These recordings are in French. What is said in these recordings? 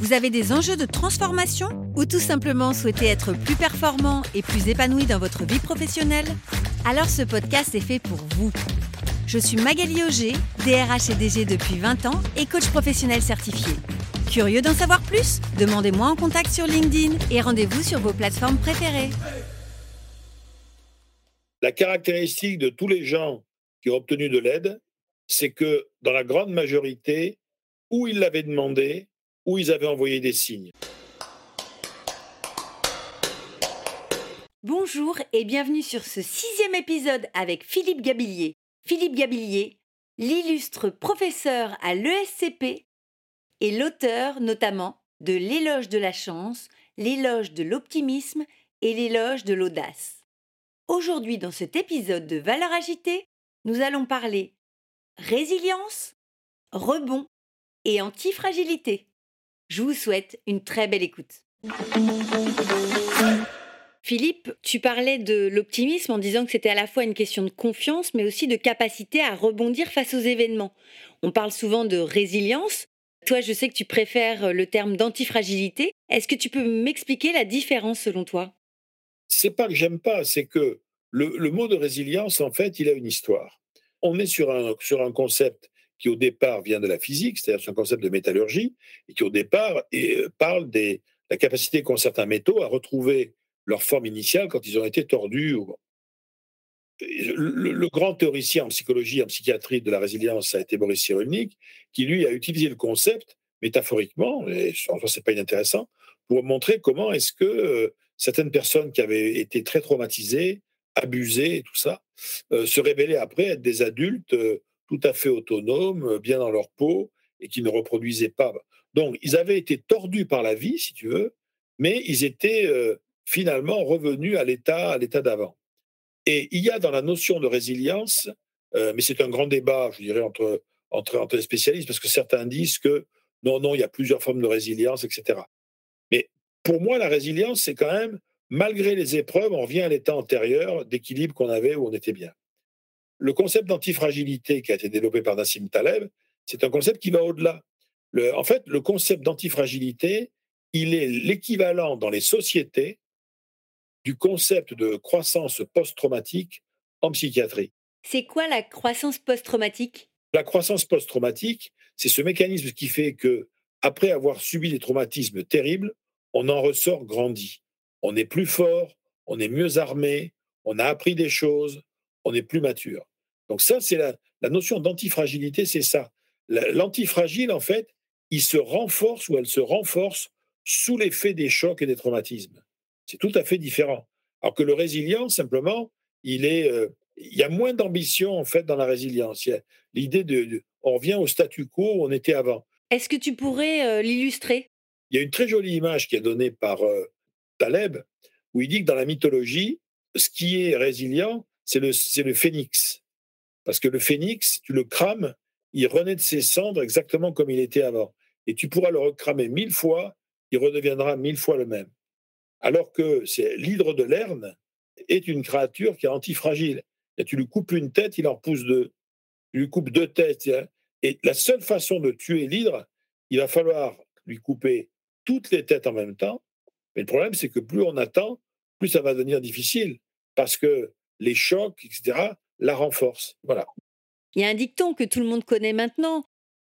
vous avez des enjeux de transformation ou tout simplement souhaitez être plus performant et plus épanoui dans votre vie professionnelle? Alors ce podcast est fait pour vous. Je suis Magali Auger, DRH et DG depuis 20 ans et coach professionnel certifié. Curieux d'en savoir plus? Demandez-moi en contact sur LinkedIn et rendez-vous sur vos plateformes préférées. La caractéristique de tous les gens qui ont obtenu de l'aide, c'est que dans la grande majorité, où ils l'avaient demandé, où ils avaient envoyé des signes. Bonjour et bienvenue sur ce sixième épisode avec Philippe Gabillier. Philippe Gabillier, l'illustre professeur à l'ESCP et l'auteur notamment de L'éloge de la chance, l'éloge de l'optimisme et l'éloge de l'audace. Aujourd'hui, dans cet épisode de Valeurs agitées, nous allons parler résilience, rebond et antifragilité. Je vous souhaite une très belle écoute. Philippe, tu parlais de l'optimisme en disant que c'était à la fois une question de confiance, mais aussi de capacité à rebondir face aux événements. On parle souvent de résilience. Toi, je sais que tu préfères le terme d'antifragilité. Est-ce que tu peux m'expliquer la différence selon toi? C'est pas que j'aime pas, c'est que le, mot de résilience, en fait, il a une histoire. On est sur un, sur un concept qui au départ vient de la physique, c'est-à-dire un concept de métallurgie, et qui au départ et, parle de la capacité qu'ont certains métaux à retrouver leur forme initiale quand ils ont été tordus. Le, grand théoricien en psychologie, en psychiatrie de la résilience, ça a été Boris Cyrulnik, qui lui a utilisé le concept métaphoriquement, et en soi c'est pas inintéressant, pour montrer comment est-ce que euh, certaines personnes qui avaient été très traumatisées, abusées et tout ça, euh, se révélaient après être des adultes euh, tout à fait autonomes, bien dans leur peau, et qui ne reproduisaient pas. Donc, ils avaient été tordus par la vie, si tu veux, mais ils étaient finalement revenu à l'état à l'état d'avant. Et il y a dans la notion de résilience, euh, mais c'est un grand débat, je dirais, entre, entre, entre les spécialistes, parce que certains disent que non, non, il y a plusieurs formes de résilience, etc. Mais pour moi, la résilience, c'est quand même, malgré les épreuves, on revient à l'état antérieur d'équilibre qu'on avait où on était bien. Le concept d'antifragilité qui a été développé par Nassim Taleb, c'est un concept qui va au-delà. en fait, le concept d'antifragilité, il est l'équivalent dans les sociétés du concept de croissance post-traumatique en psychiatrie. C'est quoi la croissance post-traumatique? La croissance post-traumatique, c'est ce mécanisme qui fait que, après avoir subi des traumatismes terribles, on en ressort grandi. On est plus fort, on est mieux armé, on a appris des choses, on est plus mature. Donc ça, c'est la, la notion d'antifragilité, c'est ça. L'antifragile, en fait, il se renforce ou elle se renforce sous l'effet des chocs et des traumatismes. C'est tout à fait différent. Alors que le résilient, simplement, il est, euh, il y a moins d'ambition en fait dans la résilience. L'idée de, on revient au statu quo où on était avant. Est-ce que tu pourrais euh, l'illustrer? Il y a une très jolie image qui est donnée par euh, Taleb où il dit que dans la mythologie, ce qui est résilient, c'est le, c'est le phénix. Parce que le phénix, tu le crames, il renaît de ses cendres exactement comme il était avant. Et tu pourras le recramer mille fois, il redeviendra mille fois le même alors que c'est l'hydre de Lerne est une créature qui est antifragile. Et tu lui coupes une tête, il en pousse deux. Tu lui coupes deux têtes. Et la seule façon de tuer l'hydre, il va falloir lui couper toutes les têtes en même temps. Mais le problème, c'est que plus on attend, plus ça va devenir difficile. Parce que les chocs, etc., la renforcent. Voilà. Il y a un dicton que tout le monde connaît maintenant.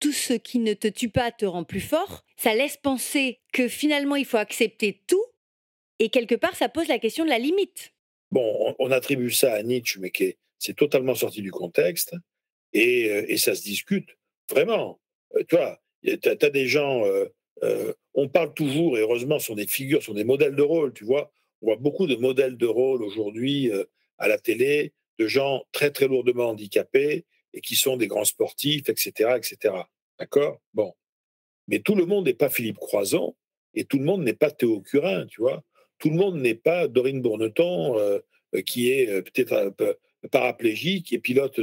Tout ce qui ne te tue pas te rend plus fort. Ça laisse penser que finalement, il faut accepter tout et quelque part, ça pose la question de la limite. Bon, on, attribue ça à Nietzsche, mais c'est totalement sorti du contexte. Et, euh, et, ça se discute vraiment. Euh, tu vois, tu as, des gens, euh, on parle toujours, et heureusement, sont des figures, sont des modèles de rôle, tu vois. On voit beaucoup de modèles de rôle aujourd'hui à la télé, de gens très, très lourdement handicapés et qui sont des grands sportifs, etc. etc. D'accord? Bon. Mais tout le monde n'est pas Philippe Croison et tout le monde n'est pas Théo Curin, tu vois? Tout le monde n'est pas Dorine Bourneton, euh, qui est peut-être paraplégique, qui est pilote.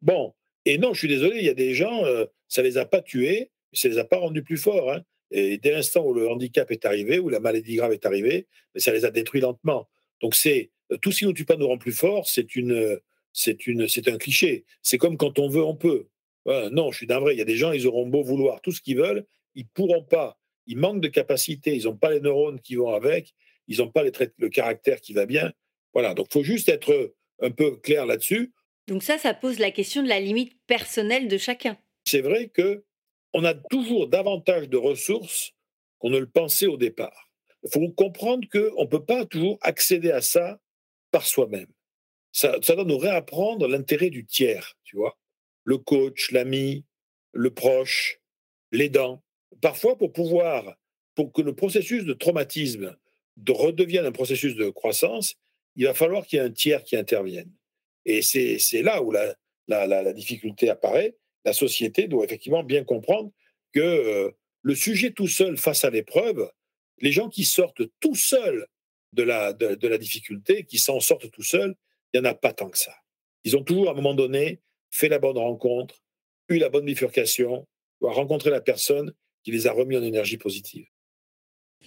bon, et non, je suis désolé, il y a des gens, ça les a pas tués, ça les a pas rendus plus forts. Hein. Et dès l'instant où le handicap est arrivé, où la maladie grave est arrivée, ça les a détruits lentement. Donc c'est tout ce qui nous tue pas nous rend plus fort, c'est une, c'est une, c'est un cliché. C'est comme quand on veut, on peut. non, je suis d'un vrai. Il y a des gens, ils auront beau vouloir tout ce qu'ils veulent, ils pourront pas. Ils manquent de capacité. Ils n'ont pas les neurones qui vont avec. Ils n'ont pas les le caractère qui va bien. Voilà. Donc, faut juste être un peu clair là-dessus. Donc ça, ça pose la question de la limite personnelle de chacun. C'est vrai que on a toujours davantage de ressources qu'on ne le pensait au départ. Il faut comprendre qu'on ne peut pas toujours accéder à ça par soi-même. Ça, ça doit nous réapprendre l'intérêt du tiers, tu vois. Le coach, l'ami, le proche, l'aidant. Parfois, pour pouvoir, pour que le processus de traumatisme de redevienne un processus de croissance, il va falloir qu'il y ait un tiers qui intervienne. Et c'est là où la, difficulté apparaît la société doit effectivement bien comprendre que euh, le sujet tout seul face à l'épreuve, les gens qui sortent tout seuls de la, de, la difficulté, qui s'en sortent tout seuls, il n'y en a pas tant que ça. Ils ont toujours, à un moment donné, fait la bonne rencontre, eu la bonne bifurcation, ou rencontré la personne qui les a remis en énergie positive.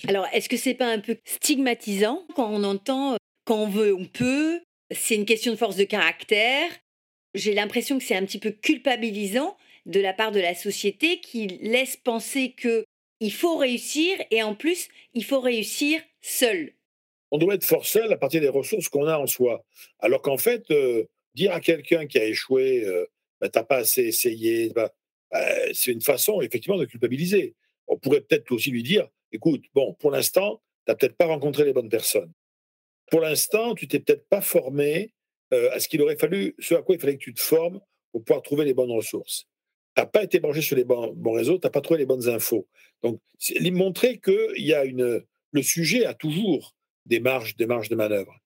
Alors, est-ce que c'est pas un peu stigmatisant quand on entend euh, quand on veut, on peut C'est une question de force de caractère j'ai l'impression que c'est un petit peu culpabilisant de la part de la société qui laisse penser que il faut réussir et en plus, il faut réussir seul. On doit être fort seul à partir des ressources qu'on a en soi. Alors qu'en fait, euh, dire à quelqu'un qui a échoué, euh, bah, t'as pas assez essayé, bah, bah, c'est une façon effectivement de culpabiliser. On pourrait peut-être aussi lui dire, écoute, bon, pour l'instant, tu n'as peut-être pas rencontré les bonnes personnes. Pour l'instant, tu t'es peut-être pas formé euh, à ce qu'il aurait fallu, ce à quoi il fallait que tu te formes pour pouvoir trouver les bonnes ressources. Tu n'as pas été branché sur les bons, réseaux, tu n'as pas trouvé les bonnes infos. Donc, montrer que y a une, le sujet a toujours des marges, des marges de manœuvre.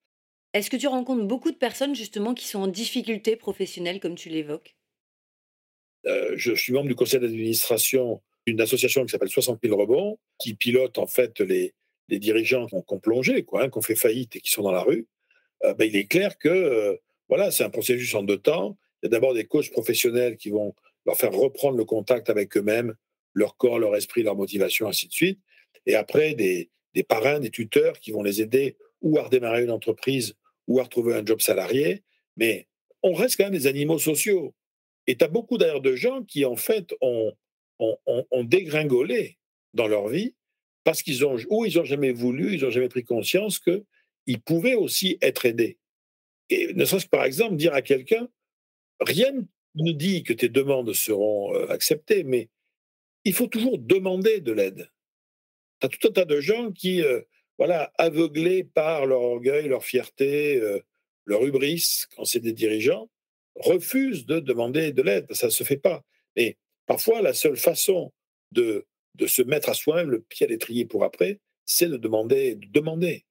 Est-ce que tu rencontres beaucoup de personnes justement qui sont en difficulté professionnelle, comme tu l'évoques? Euh, je, suis membre du conseil d'administration d'une association qui s'appelle 60 000 rebonds, qui pilote en fait les, les dirigeants qui ont, plongé, quoi, hein, qui ont fait faillite et qui sont dans la rue. Euh, ben, il est clair que euh, voilà, c'est un processus en deux temps. Il y a d'abord des coachs professionnels qui vont leur faire reprendre le contact avec eux-mêmes, leur corps, leur esprit, leur motivation, ainsi de suite. Et après, des, des parrains, des tuteurs qui vont les aider ou à redémarrer une entreprise ou à retrouver un job salarié. Mais on reste quand même des animaux sociaux. Et tu as beaucoup d'ailleurs de gens qui, en fait, ont, ont, ont, dégringolé dans leur vie parce qu'ils ont, ou ils n'ont jamais voulu, ils n'ont jamais pris conscience que il pouvait aussi être aidé. Et ne serait-ce que par exemple dire à quelqu'un, rien ne dit que tes demandes seront euh, acceptées, mais il faut toujours demander de l'aide. As tout un tas de gens qui, euh, voilà, aveuglés par leur orgueil, leur fierté, euh, leur hubris, quand c'est des dirigeants, refusent de demander de l'aide. Ça ne se fait pas. Et parfois, la seule façon de, de se mettre à soi-même le pied à l'étrier pour après, c'est de demander, de demander.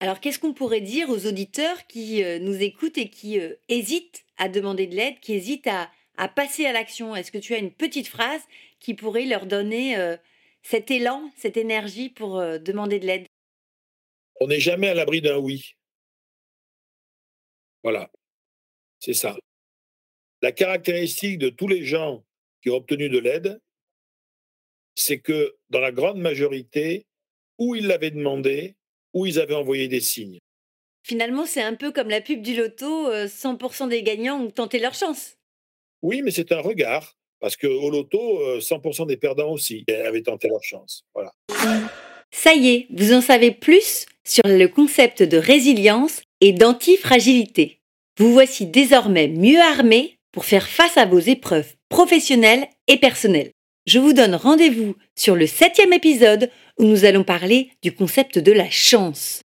Alors, qu'est-ce qu'on pourrait dire aux auditeurs qui euh, nous écoutent et qui hésitent à demander de l'aide, qui hésitent à, passer à l'action? Est-ce que tu as une petite phrase qui pourrait leur donner cet élan, cette énergie pour demander de l'aide? On n'est jamais à l'abri d'un oui. Voilà, c'est ça. La caractéristique de tous les gens qui ont obtenu de l'aide, c'est que dans la grande majorité, où ils l'avaient demandé, où ils avaient envoyé des signes. Finalement, c'est un peu comme la pub du loto, 100% euh, des gagnants ont tenté leur chance. Oui, mais c'est un regard, parce qu'au loto, 100% euh, des perdants aussi avaient tenté leur chance. Voilà. Ça y est, vous en savez plus sur le concept de résilience et d'antifragilité. Vous voici désormais mieux armé pour faire face à vos épreuves professionnelles et personnelles. Je vous donne rendez-vous sur le septième épisode où nous allons parler du concept de la chance.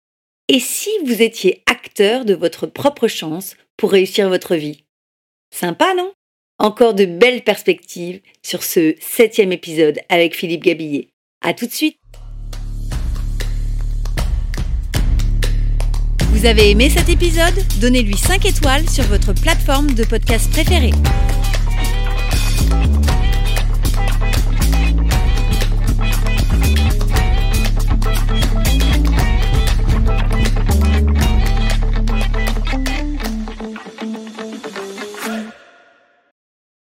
Et si vous étiez acteur de votre propre chance pour réussir votre vie? Sympa, non? Encore de belles perspectives sur ce septième épisode avec Philippe Gabillet. À tout de suite Vous avez aimé cet épisode? Donnez-lui 5 étoiles sur votre plateforme de podcast préférée.